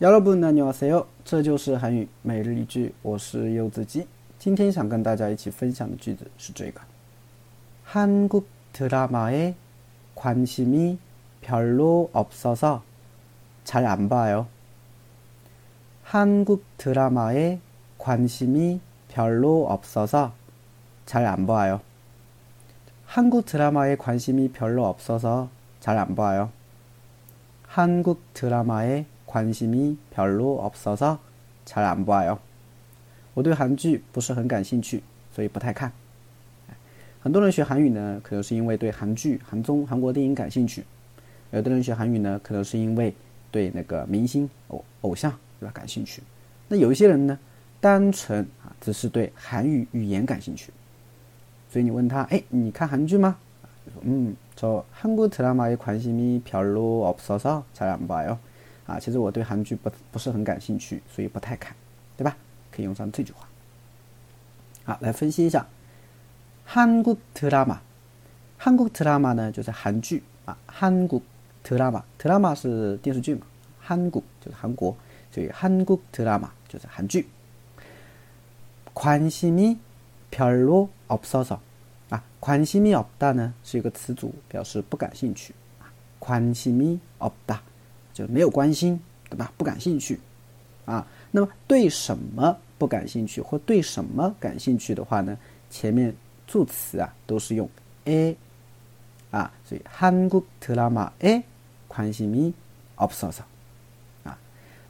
여러분 안녕하세요. 这就是韩语每日一句我是柚子鸡今天想跟大家一起分享的句子是这个한국 드라마에 관심이 별로 없어서 잘 안 봐요. 한국 드라마에 관심이 별로 없어서 잘 안 봐요. 한국 드라마에 관심이 별로 없어서 잘 안 봐요. 한국 드라마에 관심이 별로 없어서 잘 안 봐요. 我对韩剧可能是因为对韩剧韩综韩国电影感兴趣，有的人学韩语呢，可能是因为对那个明星偶偶像是吧感兴趣。那有些人呢，单纯啊只是对韩语语言感兴趣。所以你问他，哎，你看韩剧吗？嗯，说한국드라마에관심이별로없어서잘안봐요。 啊，其实我对韩剧不不是很感兴趣，所以不太看，对吧？可以用上这句话。好，来分析一下。 한국 드라마, 한국 드라마 呢就是韩剧啊，한국 드라마, 드라마 是电视剧嘛， 한국 就是韩国，所以 한국 드라마 就是韩剧。 관심이 별로 없어서 아, 관심이 없다는 是一个词组，表示不感兴趣啊。 관심이 없다 就没有关心，对吧？不感兴趣啊。那么对什么不感兴趣或对什么感兴趣的话呢？前面助词啊都是用 에， 啊，所以 한국 드라마에 관심이 없어서 啊。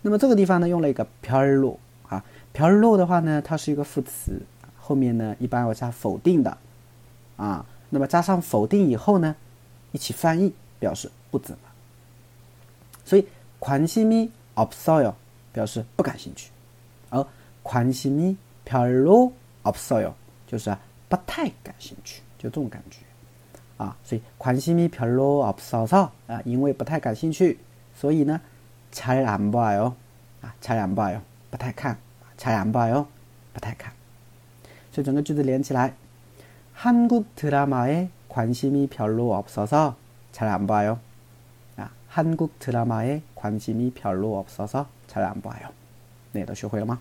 那么这个地方呢，用了一个 별로 啊，별로 的话呢，它是一个副词，后面呢一般要加否定的啊。那么加上否定以后呢，一起翻译表示不怎么。 所以관심이없어요表示不感兴趣，而관심이별로없어요就是不太感兴趣，就这种感觉啊。所以관심이별로없어서啊，因为不太感兴趣，所以呢잘안봐요啊，잘안봐 요， 不太看，잘안봐 요， 不太看。所以整个句子连起来，한국드라마에관심이별로없어서잘안봐 요。 한국 드라마에 관심이 별로 없어서 잘 안 봐요. 네, 너学会了吗？